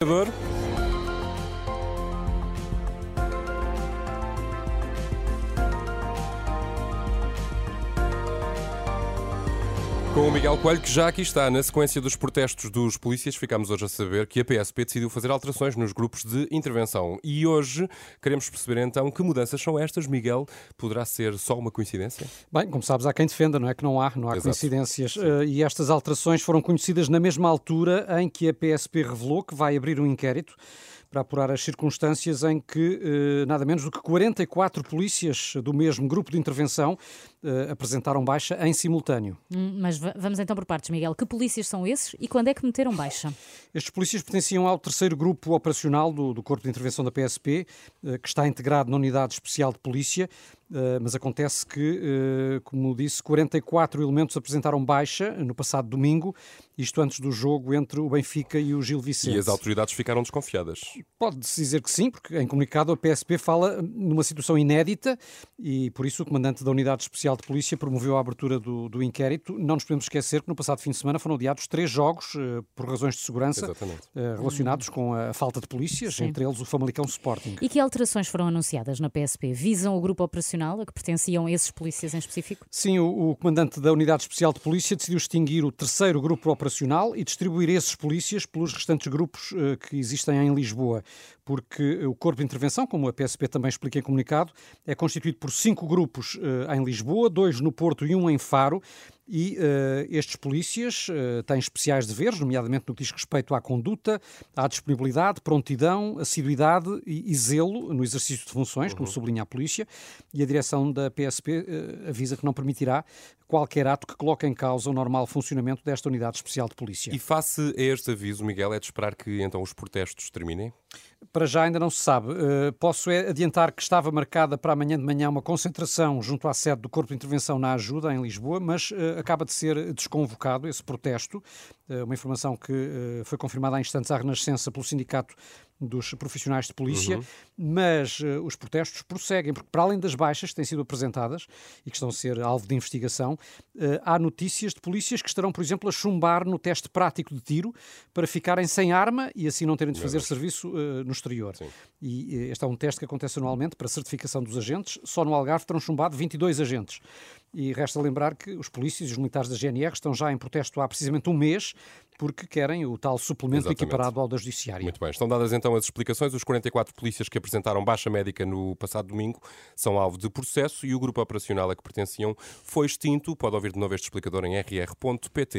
0 Com o Miguel Coelho, que já aqui está. Na sequência dos protestos dos polícias, ficamos hoje a saber que a PSP decidiu fazer alterações nos grupos de intervenção. E hoje queremos perceber então que mudanças são estas. Miguel, poderá ser só uma coincidência? Bem, como sabes, há quem defenda, não é? Que não há, não há Exato. coincidências. Uh, e estas alterações foram conhecidas na mesma altura em que a PSP revelou que vai abrir um inquérito para apurar as circunstâncias em que eh, nada menos do que 44 polícias do mesmo grupo de intervenção eh, apresentaram baixa em simultâneo. Hum, mas vamos então por partes, Miguel. Que polícias são esses e quando é que meteram baixa? Estes polícias pertenciam ao terceiro grupo operacional do, do Corpo de Intervenção da PSP, eh, que está integrado na Unidade Especial de Polícia, mas acontece que, como disse, 44 elementos apresentaram baixa no passado domingo, isto antes do jogo entre o Benfica e o Gil Vicente. E as autoridades ficaram desconfiadas. Pode-se dizer que sim, porque em comunicado a PSP fala numa situação inédita e por isso o comandante da Unidade Especial de Polícia promoveu a abertura do, do inquérito. Não nos podemos esquecer que no passado fim de semana foram adiados três jogos uh, por razões de segurança uh, relacionados com a falta de polícias, sim. entre eles o Famalicão Sporting. E que alterações foram anunciadas na PSP? Visam o grupo operacional a que pertenciam esses polícias em específico? Sim, o, o comandante da Unidade Especial de Polícia decidiu extinguir o terceiro grupo operacional e distribuir esses polícias pelos restantes grupos uh, que existem em Lisboa. Lisboa, porque o Corpo de Intervenção, como a PSP também explica em comunicado, é constituído por cinco grupos uh, em Lisboa, dois no Porto e um em Faro. E uh, estes polícias uh, têm especiais deveres, nomeadamente no que diz respeito à conduta, à disponibilidade, prontidão, assiduidade e, e zelo no exercício de funções, uhum. como sublinha a polícia, e a direção da PSP uh, avisa que não permitirá qualquer ato que coloque em causa o normal funcionamento desta unidade especial de polícia. E face a este aviso, Miguel, é de esperar que então os protestos terminem? Para já ainda não se sabe. Uh, posso é adiantar que estava marcada para amanhã de manhã uma concentração junto à sede do Corpo de Intervenção na Ajuda, em Lisboa, mas uh, acaba de ser desconvocado esse protesto. Uh, uma informação que foi confirmada há instantes à Renascença pelo Sindicato dos profissionais de polícia, uhum. mas uh, os protestos prosseguem, porque para além das baixas que têm sido apresentadas e que estão a ser alvo de investigação, uh, há notícias de polícias que estarão, por exemplo, a chumbar no teste prático de tiro para ficarem sem arma e assim não terem de fazer serviço uh, no exterior. Sim. E este é um teste que acontece anualmente para certificação dos agentes. Só no Algarve terão chumbado 22 agentes. E resta lembrar que os polícias e os militares da GNR estão já em protesto há precisamente um mês porque querem o tal suplemento Exatamente. equiparado ao da Judiciária. Muito bem. Estão dadas então as explicações. Os 44 polícias que apresentaram baixa médica no passado domingo são alvo de processo e o grupo operacional a que pertenciam foi extinto. Pode ouvir de novo este explicador em rr.pt.